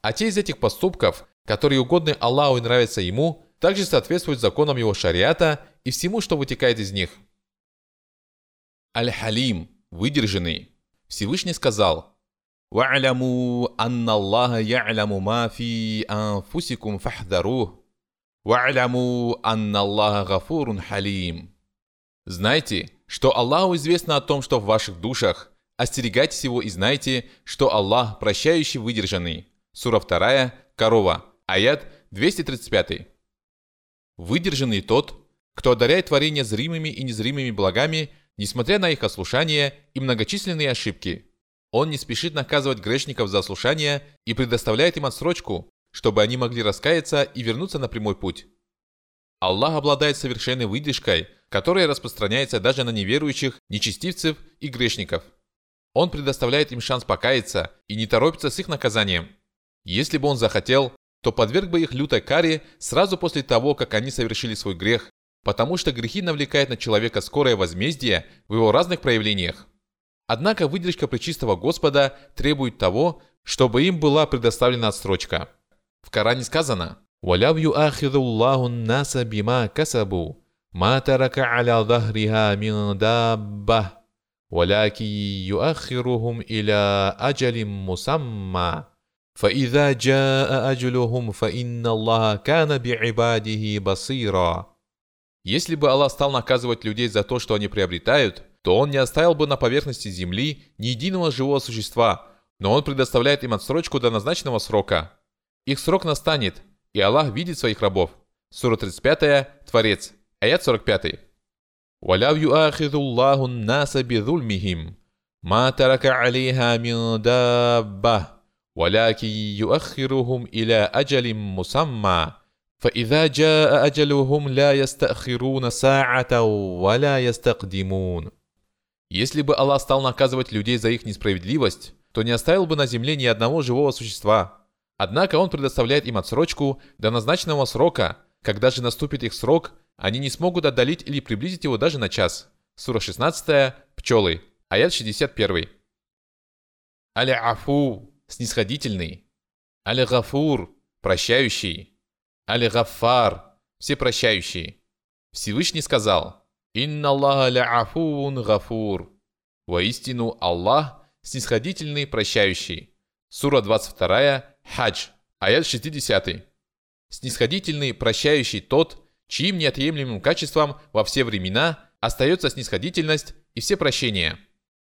А те из этих поступков, которые угодны Аллаху и нравятся ему, также соответствуют законам его шариата и всему, что вытекает из них. Аль-Халим – выдержанный. Всевышний сказал, «Ва'ляму анна Аллаха я'ляму ма фи анфусикум фахдарух, ва'ляму анна Аллаха гафурун халим». Знайте, что Аллаху известно о том, что в ваших душах. Остерегайтесь его и знайте, что Аллах прощающий выдержанный. Сура 2, Корова, аят 235. Выдержанный тот, кто одаряет творение зримыми и незримыми благами, несмотря на их ослушание и многочисленные ошибки. Он не спешит наказывать грешников за ослушание и предоставляет им отсрочку, чтобы они могли раскаяться и вернуться на прямой путь. Аллах обладает совершенной выдержкой, которая распространяется даже на неверующих, нечестивцев и грешников. Он предоставляет им шанс покаяться и не торопится с их наказанием. Если бы он захотел, то подверг бы их лютой каре сразу после того, как они совершили свой грех, потому что грехи навлекают на человека скорое возмездие в его разных проявлениях. Однако выдержка Пречистого Господа требует того, чтобы им была предоставлена отсрочка. В Коране сказано «Валяв юахиду Аллаху наса бима касабу, ма тарака аля захриха мин дабба, ولكن يؤخرهم إلى أجل مسمى فإذا جاء أجلهم فإن الله كان بعباده بصيرا Если бы Аллах стал наказывать людей за то, что они приобретают, то Он не оставил бы на поверхности земли ни единого живого существа, но Он предоставляет им отсрочку до назначенного срока. Их срок настанет, и Аллах видит своих рабов. Сура 35, Творец, аят 45. ولو يؤاخذ الله الناس بظلمهم ما ترك عليها من دابة ولكن يؤخرهم إلى أجل مسمى فإذا جاء أجلهم لا يستأخرون ساعة ولا يستقدمون Если бы Аллах стал наказывать людей за их несправедливость, то не оставил бы на земле ни одного живого существа. Однако Он предоставляет им отсрочку до назначенного срока. Когда же наступит их срок, они не смогут отдалить или приблизить его даже на час. Сура 16, пчелы, аят 61. Аля-Афу, снисходительный. Аля-Гафур, прощающий. Аля-Гаффар, всепрощающий. Всевышний сказал, «Инна Аллаха ля-афуун гафур». Воистину Аллах снисходительный, прощающий. Сура 22, Хадж, аят 60. Снисходительный, прощающий тот, чьим неотъемлемым качеством во все времена остается снисходительность и все прощения.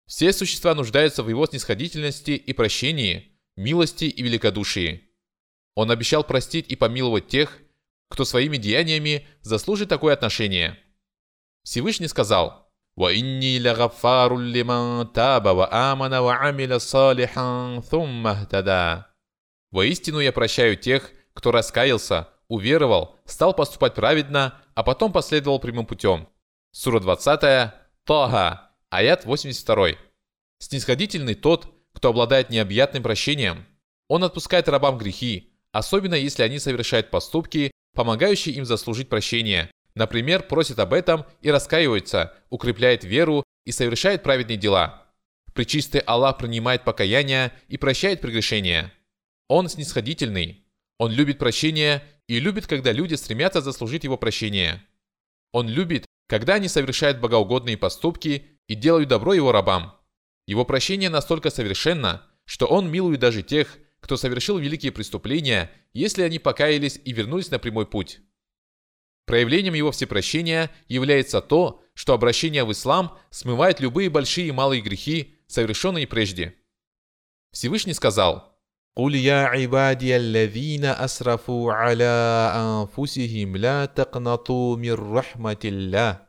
Все существа нуждаются в его снисходительности и прощении, милости и великодушии. Он обещал простить и помиловать тех, кто своими деяниями заслужит такое отношение. Всевышний сказал «Воистину я прощаю тех, кто раскаялся уверовал, стал поступать праведно, а потом последовал прямым путем. Сура 20, Тага, аят 82. Снисходительный тот, кто обладает необъятным прощением. Он отпускает рабам грехи, особенно если они совершают поступки, помогающие им заслужить прощение. Например, просит об этом и раскаивается, укрепляет веру и совершает праведные дела. Пречистый Аллах принимает покаяние и прощает прегрешения. Он снисходительный. Он любит прощение и любит, когда люди стремятся заслужить его прощение. Он любит, когда они совершают богоугодные поступки и делают добро его рабам. Его прощение настолько совершенно, что он милует даже тех, кто совершил великие преступления, если они покаялись и вернулись на прямой путь. Проявлением его всепрощения является то, что обращение в ислам смывает любые большие и малые грехи, совершенные прежде. Всевышний сказал – قل يا عبادي الذين أسرفوا على أنفسهم لا تقنطوا من رحمة الله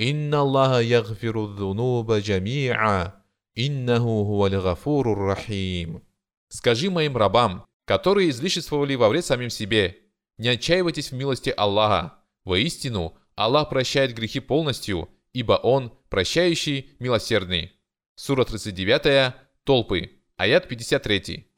إن الله يغفر الذنوب جميعا إنه هو الغفور الرحيم Скажи моим рабам, которые излишествовали во вред самим себе, не отчаивайтесь в милости Аллаха. Воистину, Аллах прощает грехи полностью, ибо Он прощающий, милосердный. Сура 39, Толпы, аят 53.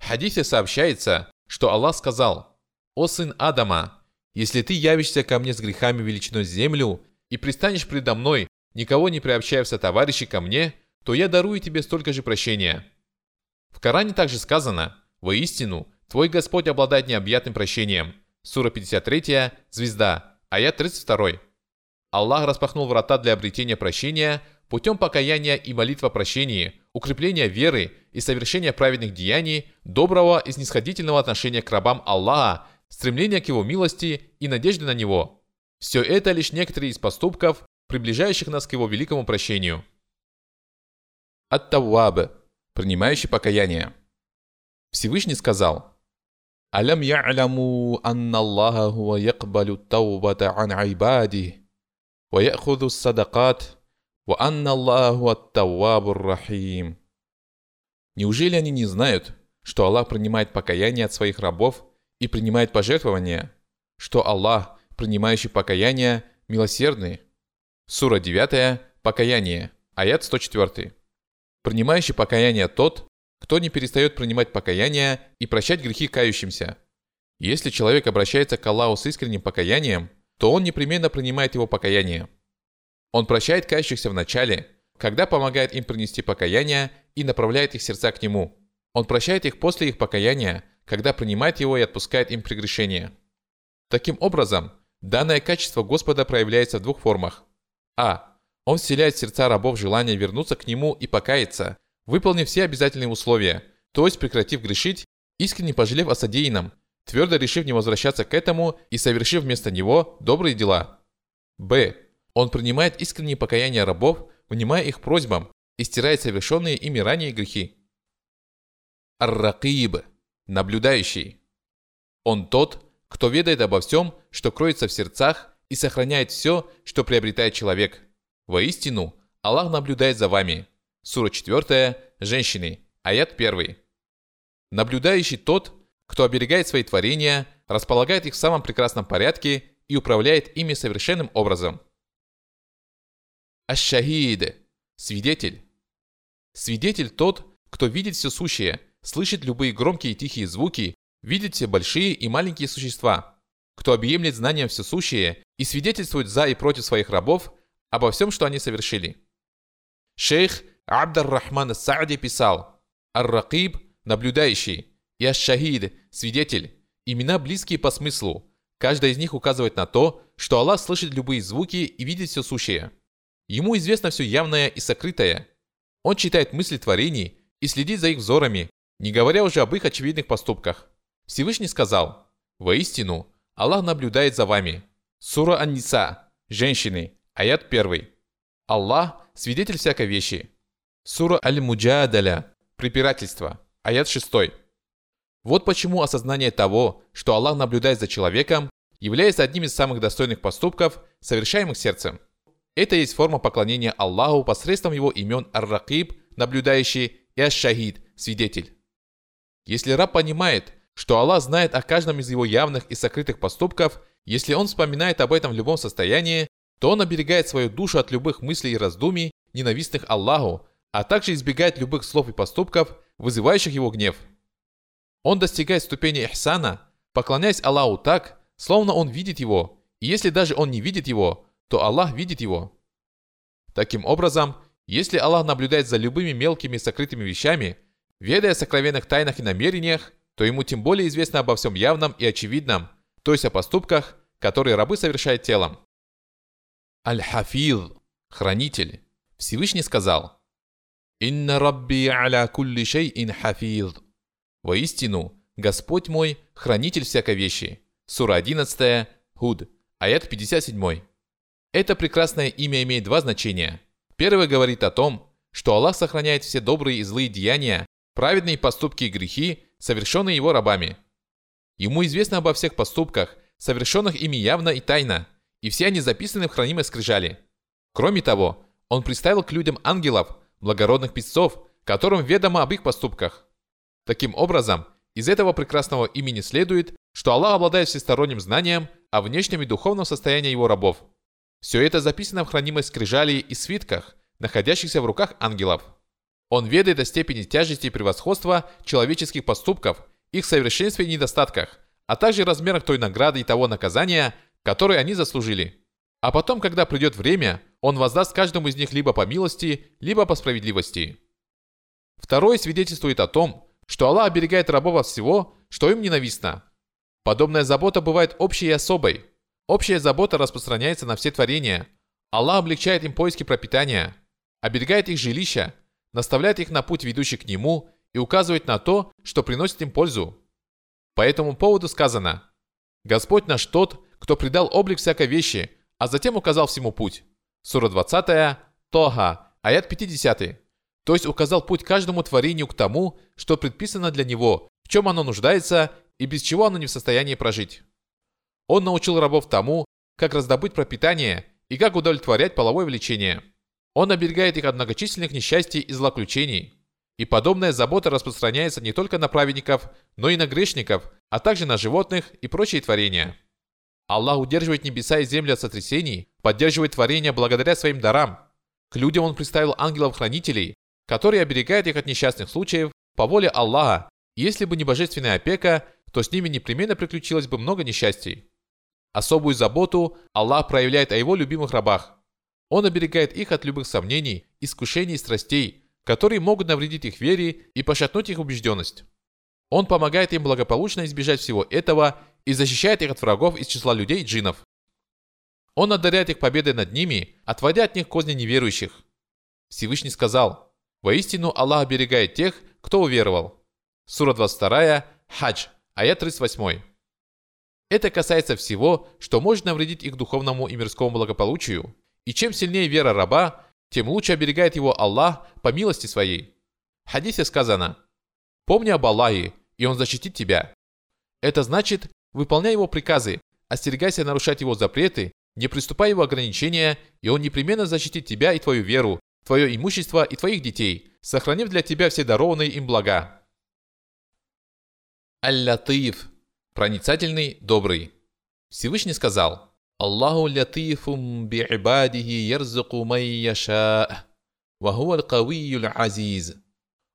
Хадисе сообщается, что Аллах сказал, «О сын Адама, если ты явишься ко мне с грехами величиной землю и пристанешь предо мной, никого не приобщая в ко мне, то я дарую тебе столько же прощения». В Коране также сказано, «Воистину, твой Господь обладает необъятным прощением». Сура 53, звезда, аят 32. Аллах распахнул врата для обретения прощения Путем покаяния и молитва прощения, укрепления веры и совершения праведных деяний, доброго и снисходительного отношения к рабам Аллаха, стремления к Его милости и надежды на Него. Все это лишь некоторые из поступков, приближающих нас к Его великому прощению. Ат-Тавваб, принимающий покаяние. Всевышний сказал, «Алям я'ляму анна Аллаха хуа якбалю таубата ан айбади, ва я'худу садакат, وأن الله هو التواب الرحيم Неужели они не знают, что Аллах принимает покаяние от своих рабов и принимает пожертвования, что Аллах, принимающий покаяние, милосердный? Сура 9, Покаяние, аят 104. Принимающий покаяние тот, кто не перестает принимать покаяние и прощать грехи кающимся. Если человек обращается к Аллаху с искренним покаянием, то он непременно принимает его покаяние. Он прощает кающихся в начале, когда помогает им принести покаяние и направляет их сердца к Нему. Он прощает их после их покаяния, когда принимает его и отпускает им прегрешения. Таким образом, данное качество Господа проявляется в двух формах. А. Он вселяет в сердца рабов желание вернуться к Нему и покаяться, выполнив все обязательные условия, то есть прекратив грешить, искренне пожалев о содеянном, твердо решив не возвращаться к этому и совершив вместо него добрые дела. Б. Он принимает искреннее покаяние рабов, внимая их просьбам и стирает совершенные ими ранее грехи. Ар-Ракиб – наблюдающий. Он тот, кто ведает обо всем, что кроется в сердцах и сохраняет все, что приобретает человек. Воистину, Аллах наблюдает за вами. Сура 4, женщины, аят 1. Наблюдающий тот, кто оберегает свои творения, располагает их в самом прекрасном порядке и управляет ими совершенным образом. Аш-Шахид – свидетель. Свидетель тот, кто видит все сущее, слышит любые громкие и тихие звуки, видит все большие и маленькие существа, кто объемлет знанием все сущее и свидетельствует за и против своих рабов обо всем, что они совершили. Шейх Абдар-Рахман Саади писал, Ар-Ракиб – наблюдающий, и Аш-Шахид – свидетель. Имена близкие по смыслу. Каждая из них указывает на то, что Аллах слышит любые звуки и видит все сущее. Ему известно все явное и сокрытое. Он читает мысли творений и следит за их взорами, не говоря уже об их очевидных поступках. Всевышний сказал, «Воистину, Аллах наблюдает за вами». Сура Ан-Ниса, женщины, аят 1. Аллах – свидетель всякой вещи. Сура Аль-Муджадаля. Препирательство. Аят 6. Вот почему осознание того, что Аллах наблюдает за человеком, является одним из самых достойных поступков, совершаемых сердцем. Это есть форма поклонения Аллаху посредством его имен Ар-Ракиб, наблюдающий, и Аш-Шахид, свидетель. Если раб понимает, что Аллах знает о каждом из его явных и сокрытых поступков, если он вспоминает об этом в любом состоянии, то он оберегает свою душу от любых мыслей и раздумий, ненавистных Аллаху, а также избегает любых слов и поступков, вызывающих его гнев. Он достигает ступени ихсана, поклоняясь Аллаху так, словно он видит его, и если даже он не видит его, то Аллах видит его. Таким образом, если Аллах наблюдает за любыми мелкими сокрытыми вещами, ведая о сокровенных тайнах и намерениях, то ему тем более известно обо всем явном и очевидном, то есть о поступках, которые рабы совершают телом. Аль-Хафиз, хранитель, Всевышний сказал – «Инна рабби аля кулли шейин хафиз». Воистину, Господь мой – хранитель всякой вещи. Сура 11, Худ, аят 57. Это прекрасное имя имеет два значения. Первое говорит о том, что Аллах сохраняет все добрые и злые деяния, праведные поступки и грехи, совершенные его рабами. Ему известно обо всех поступках, совершенных ими явно и тайно, и все они записаны в хранимой скрижали. Кроме того, он представил к людям ангелов, благородных писцов, которым ведомо об их поступках. Таким образом, из этого прекрасного имени следует, что Аллах обладает всесторонним знанием о внешнем и духовном состоянии его рабов. Все это записано в хранимой скрижали и свитках, находящихся в руках ангелов. Он ведает о степени тяжести и превосходства человеческих поступков, их совершенстве и недостатках, а также размерах той награды и того наказания, которое они заслужили. А потом, когда придет время, он воздаст каждому из них либо по милости, либо по справедливости. Второе свидетельствует о том, что Аллах оберегает рабов от всего, что им ненавистно. Подобная забота бывает общей и особой. Общая забота распространяется на все творения. Аллах облегчает им поиски пропитания, оберегает их жилища, наставляет их на путь, ведущий к Нему, и указывает на то, что приносит им пользу. По этому поводу сказано «Господь наш тот, кто придал облик всякой вещи, а затем указал всему путь». Сура 20, Тоха, аят 50. То есть указал путь каждому творению к тому, что предписано для него, в чем оно нуждается, и без чего оно не в состоянии прожить. Он научил рабов тому, как раздобыть пропитание и как удовлетворять половое влечение. Он оберегает их от многочисленных несчастий и злоключений. И подобная забота распространяется не только на праведников, но и на грешников, а также на животных и прочие творения. Аллах удерживает небеса и землю от сотрясений, поддерживает творения благодаря своим дарам. К людям он представил ангелов-хранителей, которые оберегают их от несчастных случаев по воле Аллаха. И если бы не божественная опека, то с ними непременно приключилось бы много несчастий. Особую заботу Аллах проявляет о его любимых рабах. Он оберегает их от любых сомнений, искушений и страстей, которые могут навредить их вере и пошатнуть их убежденность. Он помогает им благополучно избежать всего этого и защищает их от врагов из числа людей и джинов. Он одаряет их победой над ними, отводя от них козни неверующих. Всевышний сказал, «Воистину Аллах оберегает тех, кто уверовал». Сура 22, Хадж, аят 38. Это касается всего, что может навредить их духовному и мирскому благополучию. И чем сильнее вера раба, тем лучше оберегает его Аллах по милости своей. В хадисе сказано «Помни об Аллахе, и Он защитит тебя». Это значит, выполняй Его приказы, остерегайся нарушать Его запреты, не приступай Его ограничения, и Он непременно защитит тебя и твою веру, твое имущество и твоих детей, сохранив для тебя все дарованные им блага. Аль-Латиф проницательный, добрый. Всевышний сказал, Аллаху латифум би'ибадихи ярзаку май яша, вахуа аль азиз.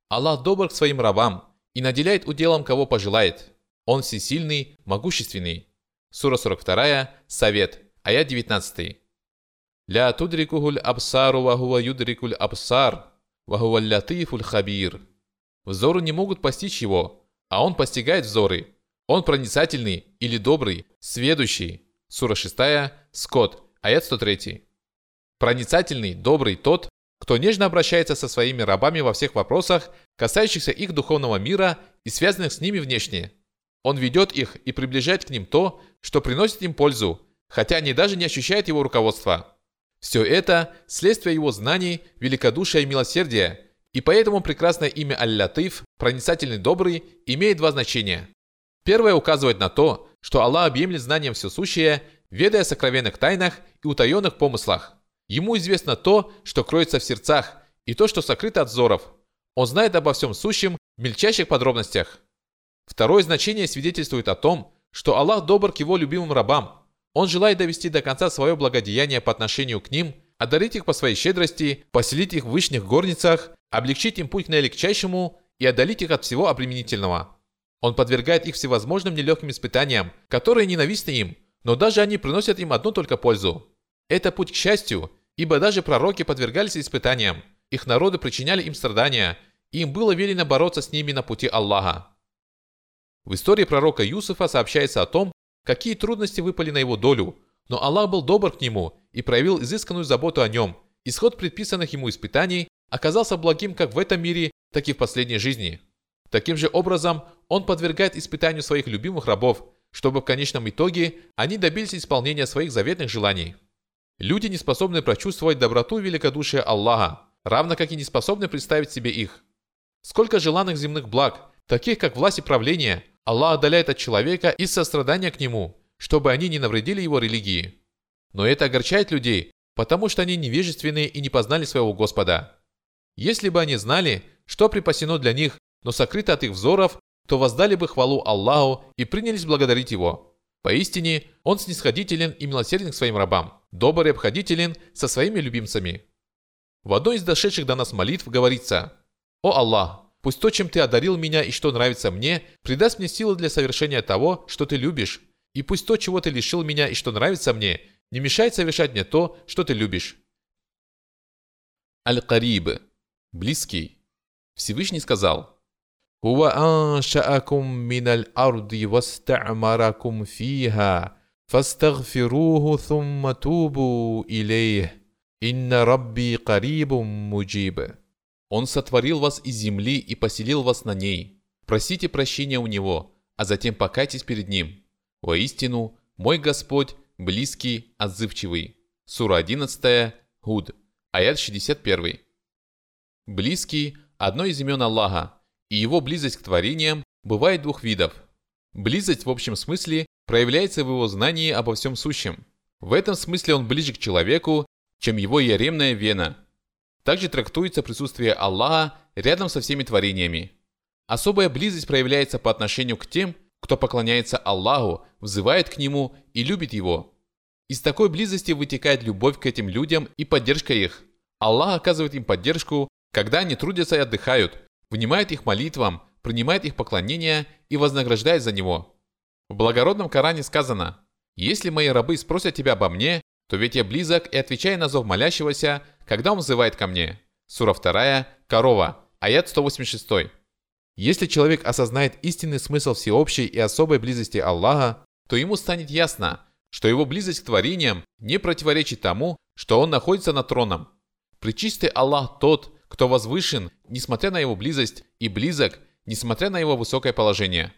Аллах добр к своим рабам и наделяет уделом, кого пожелает. Он всесильный, могущественный. Сура 42, Совет, аят 19. Ля тудрикухуль абсару вахуа юдрикуль абсар, вахуа латифуль хабир. Взоры не могут постичь его, а он постигает взоры – он проницательный или добрый, сведущий. Сура 6, Скот, аят 103. Проницательный, добрый тот, кто нежно обращается со своими рабами во всех вопросах, касающихся их духовного мира и связанных с ними внешне. Он ведет их и приближает к ним то, что приносит им пользу, хотя они даже не ощущают его руководства. Все это – следствие его знаний, великодушия и милосердия, и поэтому прекрасное имя Аль-Латиф, проницательный добрый, имеет два значения. Первое указывает на то, что Аллах объемлет знанием все сущее, ведая о сокровенных тайнах и утаенных помыслах. Ему известно то, что кроется в сердцах, и то, что сокрыто от взоров. Он знает обо всем сущем в мельчайших подробностях. Второе значение свидетельствует о том, что Аллах добр к его любимым рабам. Он желает довести до конца свое благодеяние по отношению к ним, одарить их по своей щедрости, поселить их в вышних горницах, облегчить им путь к наилегчайшему и отдалить их от всего обременительного. Он подвергает их всевозможным нелегким испытаниям, которые ненавистны им, но даже они приносят им одну только пользу. Это путь к счастью, ибо даже пророки подвергались испытаниям, их народы причиняли им страдания, и им было велено бороться с ними на пути Аллаха. В истории пророка Юсуфа сообщается о том, какие трудности выпали на его долю, но Аллах был добр к нему и проявил изысканную заботу о нем. Исход предписанных ему испытаний оказался благим как в этом мире, так и в последней жизни. Таким же образом, он подвергает испытанию своих любимых рабов, чтобы в конечном итоге они добились исполнения своих заветных желаний. Люди не способны прочувствовать доброту и великодушие Аллаха, равно как и не способны представить себе их. Сколько желанных земных благ, таких как власть и правление, Аллах отдаляет от человека из сострадания к нему, чтобы они не навредили его религии. Но это огорчает людей, потому что они невежественные и не познали своего Господа. Если бы они знали, что припасено для них, но сокрыто от их взоров, то воздали бы хвалу Аллаху и принялись благодарить Его. Поистине, Он снисходителен и милосерден к своим рабам, добр и обходителен со своими любимцами. В одной из дошедших до нас молитв говорится «О Аллах, пусть то, чем Ты одарил меня и что нравится мне, придаст мне силы для совершения того, что Ты любишь, и пусть то, чего Ты лишил меня и что нравится мне, не мешает совершать мне то, что Ты любишь». Аль-Кариб – близкий. Всевышний сказал – هو أنشأكم من الأرض واستعمركم فيها فاستغفروه ثم توبوا إليه إن ربي قريب مجيب Он сотворил вас из земли и поселил вас на ней. Просите прощения у Него, а затем покайтесь перед Ним. Воистину, мой Господь близкий, отзывчивый. Сура 11, Гуд, аят 61. Близкий – одно из имен Аллаха, и его близость к творениям бывает двух видов. Близость в общем смысле проявляется в его знании обо всем сущем. В этом смысле он ближе к человеку, чем его яремная вена. Также трактуется присутствие Аллаха рядом со всеми творениями. Особая близость проявляется по отношению к тем, кто поклоняется Аллаху, взывает к Нему и любит Его. Из такой близости вытекает любовь к этим людям и поддержка их. Аллах оказывает им поддержку, когда они трудятся и отдыхают, внимает их молитвам, принимает их поклонение и вознаграждает за него. В благородном Коране сказано «Если мои рабы спросят тебя обо мне, то ведь я близок и отвечаю на зов молящегося, когда он взывает ко мне». Сура 2, Корова, аят 186. Если человек осознает истинный смысл всеобщей и особой близости Аллаха, то ему станет ясно, что его близость к творениям не противоречит тому, что он находится над троном. Причистый Аллах тот, кто возвышен, несмотря на его близость, и близок, несмотря на его высокое положение.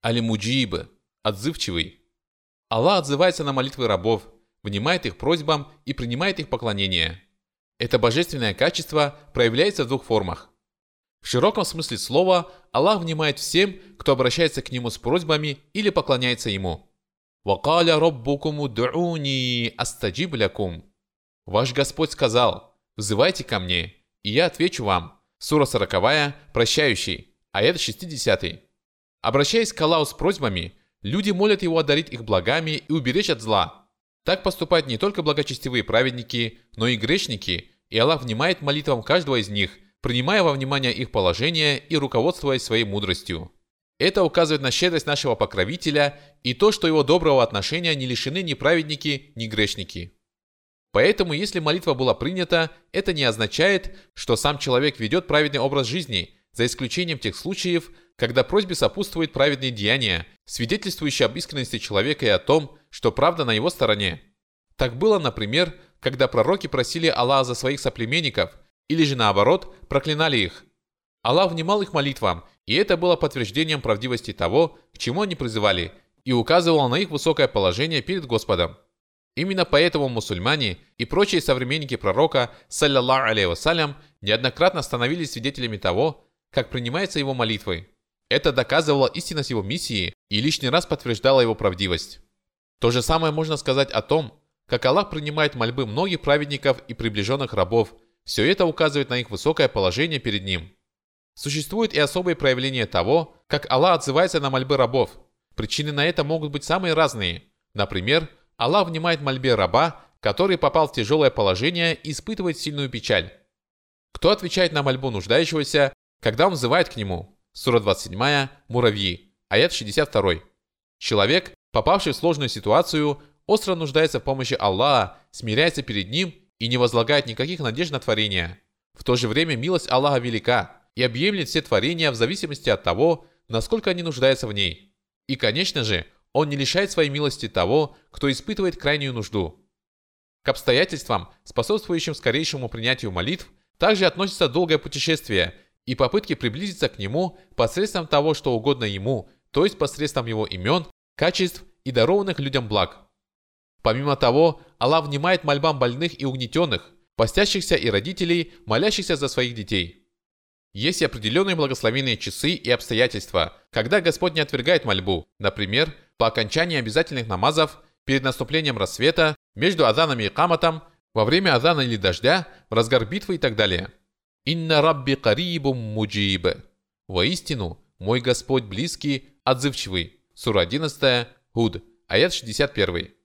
Алимуджиб, отзывчивый. Аллах отзывается на молитвы рабов, внимает их просьбам и принимает их поклонение. Это божественное качество проявляется в двух формах. В широком смысле слова Аллах внимает всем, кто обращается к Нему с просьбами или поклоняется Ему. «Вакаля роббукуму ду'уни астаджиб лякум». Ваш Господь сказал, «Взывайте ко мне, и я отвечу вам». Сура 40, прощающий, аят 60. Обращаясь к Аллаху с просьбами, люди молят Его одарить их благами и уберечь от зла. Так поступают не только благочестивые праведники, но и грешники, и Аллах внимает молитвам каждого из них – принимая во внимание их положение и руководствуясь своей мудростью. Это указывает на щедрость нашего покровителя и то, что его доброго отношения не лишены ни праведники, ни грешники. Поэтому, если молитва была принята, это не означает, что сам человек ведет праведный образ жизни, за исключением тех случаев, когда просьбе сопутствует праведные деяния, свидетельствующие об искренности человека и о том, что правда на его стороне. Так было, например, когда пророки просили Аллаха за своих соплеменников – или же наоборот, проклинали их. Аллах внимал их молитвам, и это было подтверждением правдивости того, к чему они призывали, и указывало на их высокое положение перед Господом. Именно поэтому мусульмане и прочие современники пророка, саллиллаху алейhi вассалям, неоднократно становились свидетелями того, как принимаются его молитвы. Это доказывало истинность его миссии и лишний раз подтверждало его правдивость. То же самое можно сказать о том, как Аллах принимает мольбы многих праведников и приближенных рабов – все это указывает на их высокое положение перед ним. Существует и особые проявления того, как Аллах отзывается на мольбы рабов. Причины на это могут быть самые разные. Например, Аллах внимает мольбе раба, который попал в тяжелое положение и испытывает сильную печаль. Кто отвечает на мольбу нуждающегося, когда он взывает к нему? Сура 27, Муравьи, аят 62. Человек, попавший в сложную ситуацию, остро нуждается в помощи Аллаха, смиряется перед ним и не возлагает никаких надежд на творение. В то же время милость Аллаха велика и объемлет все творения в зависимости от того, насколько они нуждаются в ней. И, конечно же, он не лишает своей милости того, кто испытывает крайнюю нужду. К обстоятельствам, способствующим скорейшему принятию молитв, также относится долгое путешествие и попытки приблизиться к нему посредством того, что угодно ему, то есть посредством его имен, качеств и дарованных людям благ. Помимо того, Аллах внимает мольбам больных и угнетенных, постящихся и родителей, молящихся за своих детей. Есть определенные благословенные часы и обстоятельства, когда Господь не отвергает мольбу, например, по окончании обязательных намазов, перед наступлением рассвета, между азанами и каматом, во время азана или дождя, в разгар битвы и так далее. «Инна рабби карибум муджиб» Воистину, мой Господь близкий, отзывчивый. Сура 11, Худ, аят 61.